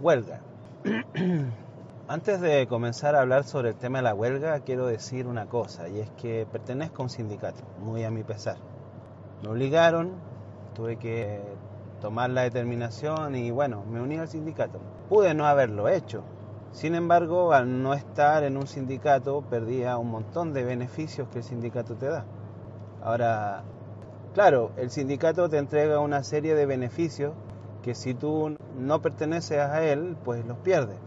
Huelga. Antes de comenzar a hablar sobre el tema de la huelga, quiero decir una cosa, y es que pertenezco a un sindicato, muy a mi pesar. Me obligaron, tuve que tomar la determinación y bueno, me uní al sindicato. Pude no haberlo hecho. Sin embargo, al no estar en un sindicato, perdía un montón de beneficios que el sindicato te da. Ahora, claro, el sindicato te entrega una serie de beneficios que si tú no perteneces a él, pues los pierdes.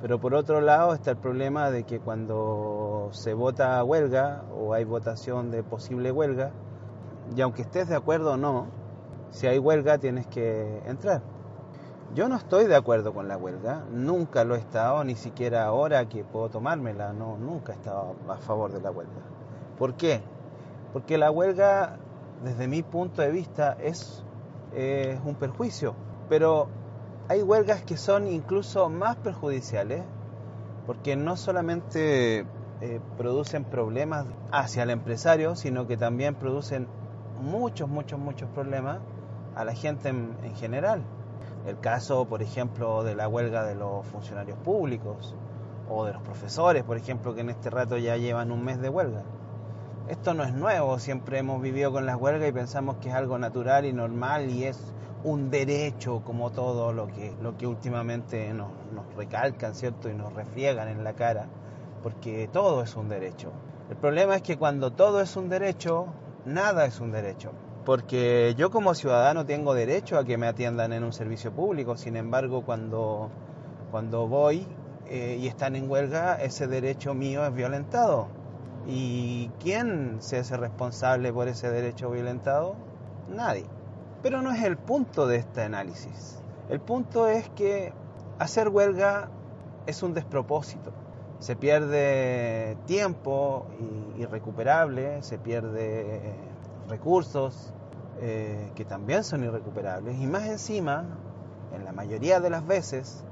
Pero por otro lado está el problema de que cuando se vota huelga o hay votación de posible huelga, y aunque estés de acuerdo o no, si hay huelga tienes que entrar. Yo no estoy de acuerdo con la huelga, nunca lo he estado, ni siquiera ahora que puedo tomármela, no, nunca he estado a favor de la huelga. ¿Por qué? Porque la huelga, desde mi punto de vista, es, es un perjuicio, pero hay huelgas que son incluso más perjudiciales porque no solamente eh, producen problemas hacia el empresario, sino que también producen muchos, muchos, muchos problemas a la gente en, en general. El caso, por ejemplo, de la huelga de los funcionarios públicos o de los profesores, por ejemplo, que en este rato ya llevan un mes de huelga. Esto no es nuevo, siempre hemos vivido con las huelgas y pensamos que es algo natural y normal y es un derecho como todo lo que, lo que últimamente nos, recalcan, ¿cierto? Y nos refriegan en la cara, porque todo es un derecho. El problema es que cuando todo es un derecho, nada es un derecho. Porque yo como ciudadano tengo derecho a que me atiendan en un servicio público, sin embargo cuando, cuando voy eh, y están en huelga, ese derecho mío es violentado. ¿Y quién se hace responsable por ese derecho violentado? Nadie. Pero no es el punto de este análisis. El punto es que hacer huelga es un despropósito. Se pierde tiempo irrecuperable, se pierde recursos eh, que también son irrecuperables y más encima, en la mayoría de las veces,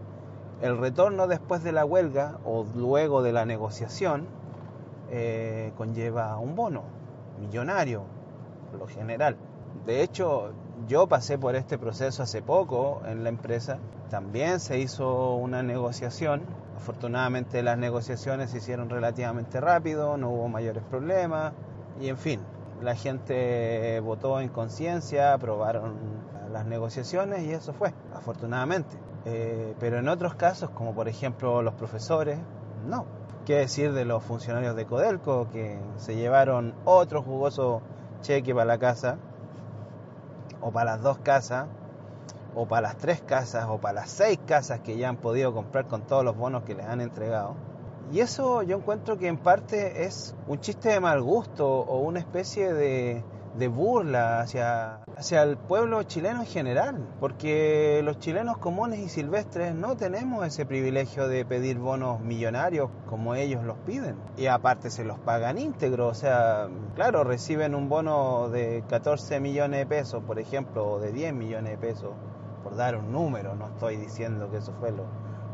el retorno después de la huelga o luego de la negociación eh, conlleva un bono millonario, por lo general. De hecho, yo pasé por este proceso hace poco en la empresa. También se hizo una negociación. Afortunadamente las negociaciones se hicieron relativamente rápido, no hubo mayores problemas y en fin, la gente votó en conciencia, aprobaron las negociaciones y eso fue, afortunadamente. Eh, pero en otros casos, como por ejemplo los profesores, no. ¿Qué decir de los funcionarios de Codelco que se llevaron otro jugoso cheque para la casa o para las dos casas, o para las tres casas, o para las seis casas que ya han podido comprar con todos los bonos que les han entregado. Y eso yo encuentro que en parte es un chiste de mal gusto o una especie de, de burla hacia, hacia el pueblo chileno en general, porque los chilenos comunes y silvestres no tenemos ese privilegio de pedir bonos millonarios como ellos los piden. Y aparte se los pagan íntegro, o sea, claro, reciben un bono de 14 millones de pesos, por ejemplo, o de 10 millones de pesos, por dar un número, no estoy diciendo que eso fue lo,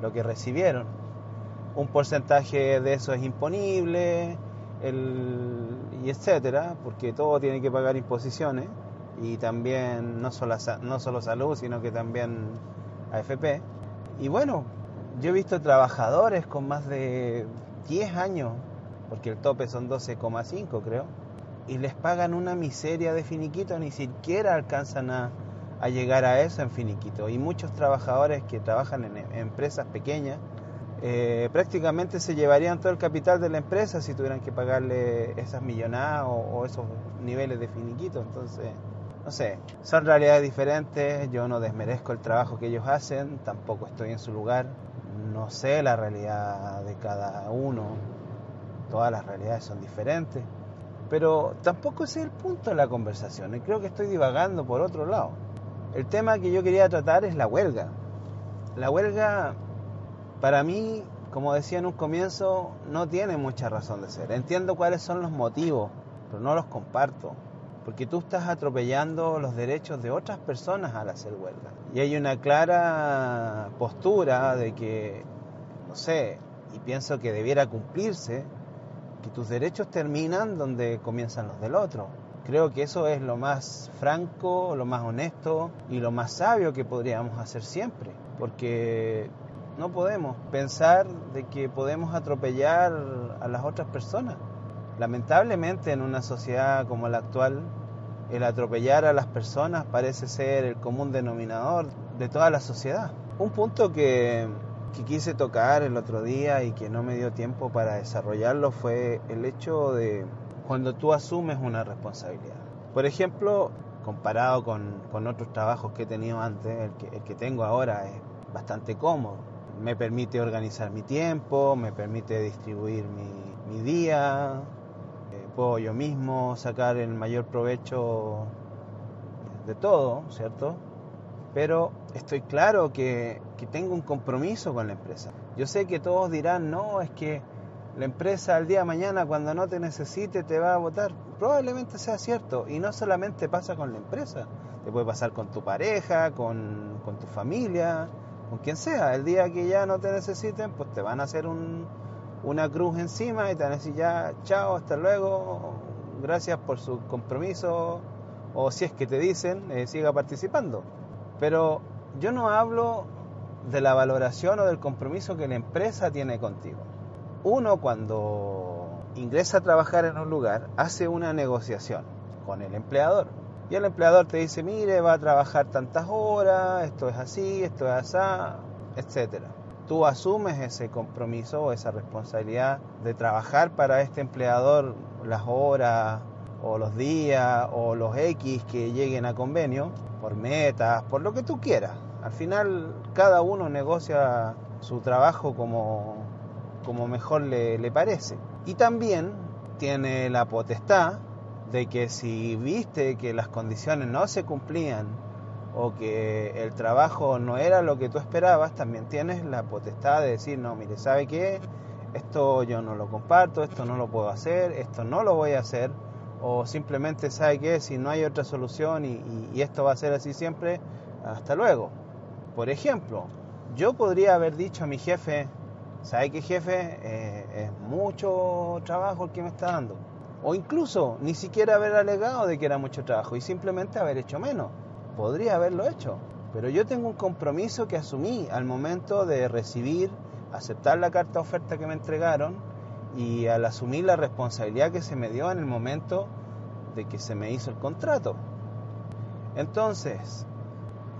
lo que recibieron. Un porcentaje de eso es imponible, el, y etcétera, porque todo tiene que pagar imposiciones y también no solo, no solo salud, sino que también AFP. Y bueno, yo he visto trabajadores con más de 10 años, porque el tope son 12,5 creo, y les pagan una miseria de finiquito, ni siquiera alcanzan a, a llegar a eso en finiquito. Y muchos trabajadores que trabajan en empresas pequeñas, eh, prácticamente se llevarían todo el capital de la empresa si tuvieran que pagarle esas millonadas o, esos niveles de finiquito. Entonces, no sé, son realidades diferentes, yo no desmerezco el trabajo que ellos hacen, tampoco estoy en su lugar, no sé la realidad de cada uno, todas las realidades son diferentes, pero tampoco ese es el punto de la conversación y creo que estoy divagando por otro lado. El tema que yo quería tratar es la huelga la huelga, para mí, como decía en un comienzo, no tiene mucha razón de ser. Entiendo cuáles son los motivos, pero no los comparto. Porque tú estás atropellando los derechos de otras personas al hacer huelga. Y hay una clara postura de que, no sé, y pienso que debiera cumplirse, que tus derechos terminan donde comienzan los del otro. Creo que eso es lo más franco, lo más honesto y lo más sabio que podríamos hacer siempre, porque no podemos pensar de que podemos atropellar a las otras personas. Lamentablemente en una sociedad como la actual, el atropellar a las personas parece ser el común denominador de toda la sociedad. Un punto que, que quise tocar el otro día y que no me dio tiempo para desarrollarlo fue el hecho de cuando tú asumes una responsabilidad. Por ejemplo, comparado con, con otros trabajos que he tenido antes, el que, el que tengo ahora es bastante cómodo. Me permite organizar mi tiempo, me permite distribuir mi, mi día, eh, puedo yo mismo sacar el mayor provecho de todo, ¿cierto? Pero estoy claro que, que tengo un compromiso con la empresa. Yo sé que todos dirán, no, es que la empresa al día de mañana cuando no te necesite te va a votar. Probablemente sea cierto y no solamente pasa con la empresa, te puede pasar con tu pareja, con, con tu familia, con quien sea. El día que ya no te necesiten, pues te van a hacer un, una cruz encima y te van a decir ya, chao, hasta luego, gracias por su compromiso o si es que te dicen, eh, siga participando. Pero yo no hablo de la valoración o del compromiso que la empresa tiene contigo uno cuando ingresa a trabajar en un lugar hace una negociación con el empleador. Y el empleador te dice, mire, va a trabajar tantas horas, esto es así, esto es así, etc. Tú asumes ese compromiso o esa responsabilidad de trabajar para este empleador las horas o los días o los X que lleguen a convenio, por metas, por lo que tú quieras. Al final cada uno negocia su trabajo como, como mejor le, le parece. Y también tiene la potestad de que si viste que las condiciones no se cumplían o que el trabajo no era lo que tú esperabas, también tienes la potestad de decir, no, mire, ¿sabe qué? Esto yo no lo comparto, esto no lo puedo hacer, esto no lo voy a hacer, o simplemente, ¿sabe qué? Si no hay otra solución y, esto va a ser así siempre, hasta luego. Por ejemplo, yo podría haber dicho a mi jefe, ¿sabe qué jefe? Eh, es mucho trabajo el que me está dando. O incluso ni siquiera haber alegado de que era mucho trabajo y simplemente haber hecho menos. Podría haberlo hecho. Pero yo tengo un compromiso que asumí al momento de recibir, aceptar la carta oferta que me entregaron y al asumir la responsabilidad que se me dio en el momento de que se me hizo el contrato. Entonces,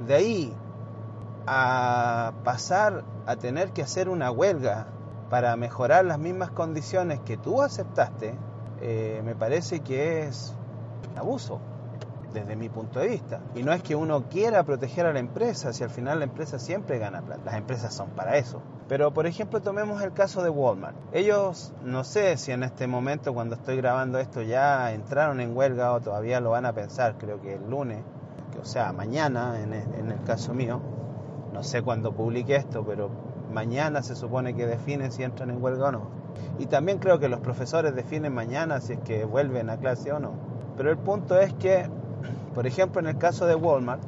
de ahí a pasar a tener que hacer una huelga para mejorar las mismas condiciones que tú aceptaste, eh, me parece que es abuso desde mi punto de vista. Y no es que uno quiera proteger a la empresa, si al final la empresa siempre gana plata. Las empresas son para eso. Pero por ejemplo tomemos el caso de Walmart. Ellos no sé si en este momento cuando estoy grabando esto ya entraron en huelga o todavía lo van a pensar, creo que el lunes, o sea, mañana en el, caso mío. No sé cuándo publique esto, pero mañana se supone que definen si entran en huelga o no. Y también creo que los profesores definen mañana si es que vuelven a clase o no. Pero el punto es que, por ejemplo, en el caso de Walmart,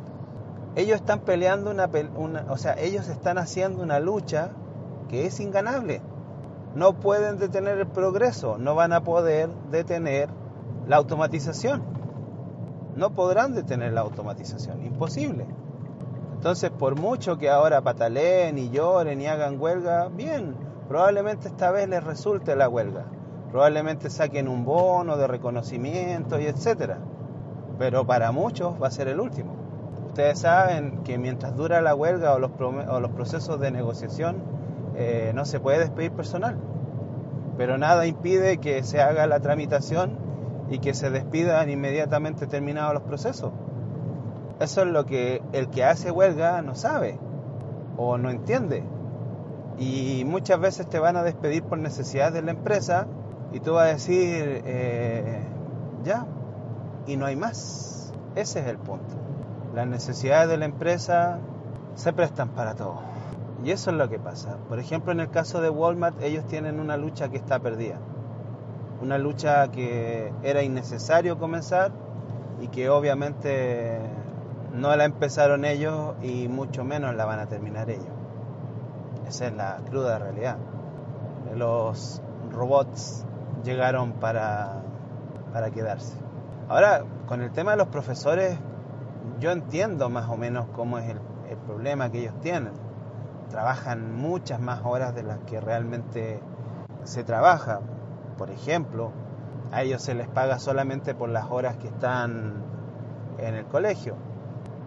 ellos están peleando una, una, o sea, ellos están haciendo una lucha que es inganable. No pueden detener el progreso, no van a poder detener la automatización. No podrán detener la automatización, imposible. Entonces, por mucho que ahora pataleen y lloren y hagan huelga, bien, probablemente esta vez les resulte la huelga. Probablemente saquen un bono de reconocimiento y etcétera. Pero para muchos va a ser el último. Ustedes saben que mientras dura la huelga o los, procesos de negociación, eh, no se puede despedir personal. Pero nada impide que se haga la tramitación y que se despidan inmediatamente terminados los procesos. Eso es lo que el que hace huelga no sabe o no entiende. Y muchas veces te van a despedir por necesidad de la empresa y tú vas a decir, eh, ya, y no hay más. Ese es el punto. Las necesidades de la empresa se prestan para todo. Y eso es lo que pasa. Por ejemplo, en el caso de Walmart, ellos tienen una lucha que está perdida. Una lucha que era innecesario comenzar y que obviamente no la empezaron ellos y mucho menos la van a terminar ellos. Esa es la cruda realidad. Los robots llegaron para, para quedarse. Ahora, con el tema de los profesores, yo entiendo más o menos cómo es el, el problema que ellos tienen. Trabajan muchas más horas de las que realmente se trabaja. Por ejemplo, a ellos se les paga solamente por las horas que están en el colegio.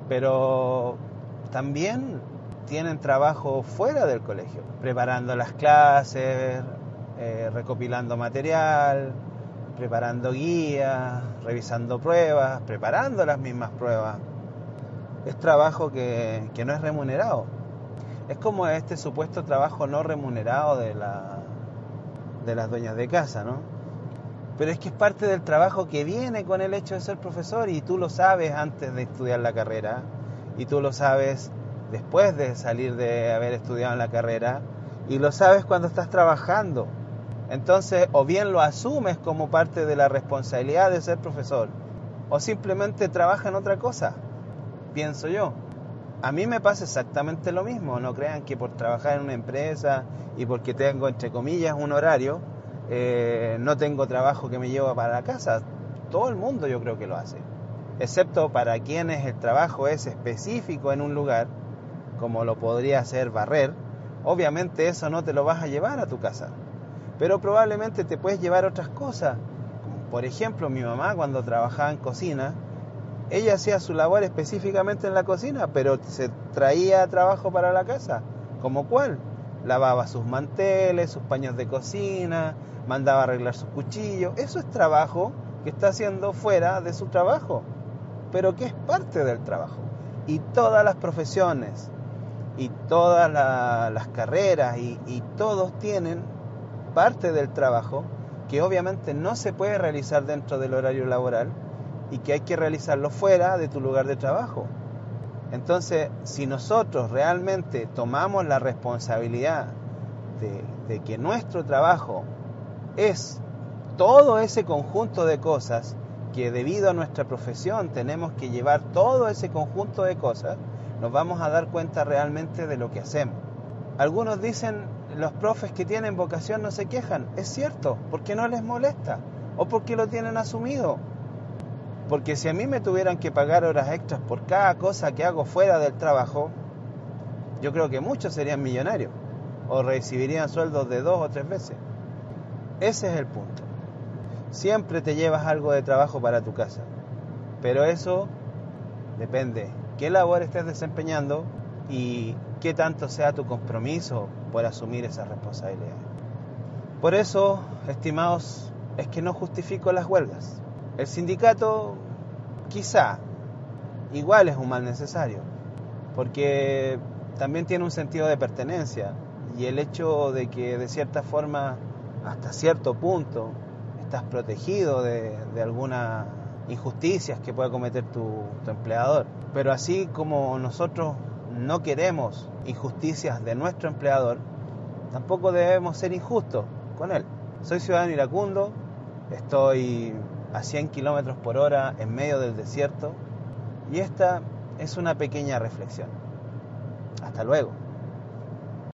Pero también tienen trabajo fuera del colegio, preparando las clases, eh, recopilando material, preparando guías, revisando pruebas, preparando las mismas pruebas. Es trabajo que, que no es remunerado. Es como este supuesto trabajo no remunerado de, la, de las dueñas de casa, ¿no? Pero es que es parte del trabajo que viene con el hecho de ser profesor y tú lo sabes antes de estudiar la carrera y tú lo sabes después de salir de haber estudiado en la carrera y lo sabes cuando estás trabajando. Entonces, o bien lo asumes como parte de la responsabilidad de ser profesor, o simplemente trabaja en otra cosa, pienso yo. A mí me pasa exactamente lo mismo, no crean que por trabajar en una empresa y porque tengo, entre comillas, un horario, eh, no tengo trabajo que me lleva para la casa. Todo el mundo yo creo que lo hace, excepto para quienes el trabajo es específico en un lugar, como lo podría hacer barrer, obviamente eso no te lo vas a llevar a tu casa pero probablemente te puedes llevar otras cosas. Por ejemplo, mi mamá cuando trabajaba en cocina, ella hacía su labor específicamente en la cocina, pero se traía trabajo para la casa. ¿Como cuál? Lavaba sus manteles, sus paños de cocina, mandaba arreglar sus cuchillos. Eso es trabajo que está haciendo fuera de su trabajo, pero que es parte del trabajo. Y todas las profesiones, y todas las carreras, y todos tienen parte del trabajo que obviamente no se puede realizar dentro del horario laboral y que hay que realizarlo fuera de tu lugar de trabajo. Entonces, si nosotros realmente tomamos la responsabilidad de, de, que nuestro trabajo es todo ese conjunto de cosas, que debido a nuestra profesión tenemos que llevar todo ese conjunto de cosas, nos vamos a dar cuenta realmente de lo que hacemos. Algunos dicen, los profes que tienen vocación no se quejan. Es cierto, porque no les molesta o porque lo tienen asumido. Porque si a mí me tuvieran que pagar horas extras por cada cosa que hago fuera del trabajo, yo creo que muchos serían millonarios o recibirían sueldos de dos o tres veces. Ese es el punto. Siempre te llevas algo de trabajo para tu casa, pero eso depende qué labor estés desempeñando y qué tanto sea tu compromiso por asumir esa responsabilidad. Por eso, estimados, es que no justifico las huelgas. El sindicato quizá igual es un mal necesario, porque también tiene un sentido de pertenencia y el hecho de que de cierta forma, hasta cierto punto, estás protegido de, algunas injusticias que pueda cometer tu empleador. Pero así como nosotros no queremos injusticias de nuestro empleador, tampoco debemos ser injustos con él. Soy ciudadano iracundo, estoy a 100 kilómetros por hora en medio del desierto y esta es una pequeña reflexión. Hasta luego.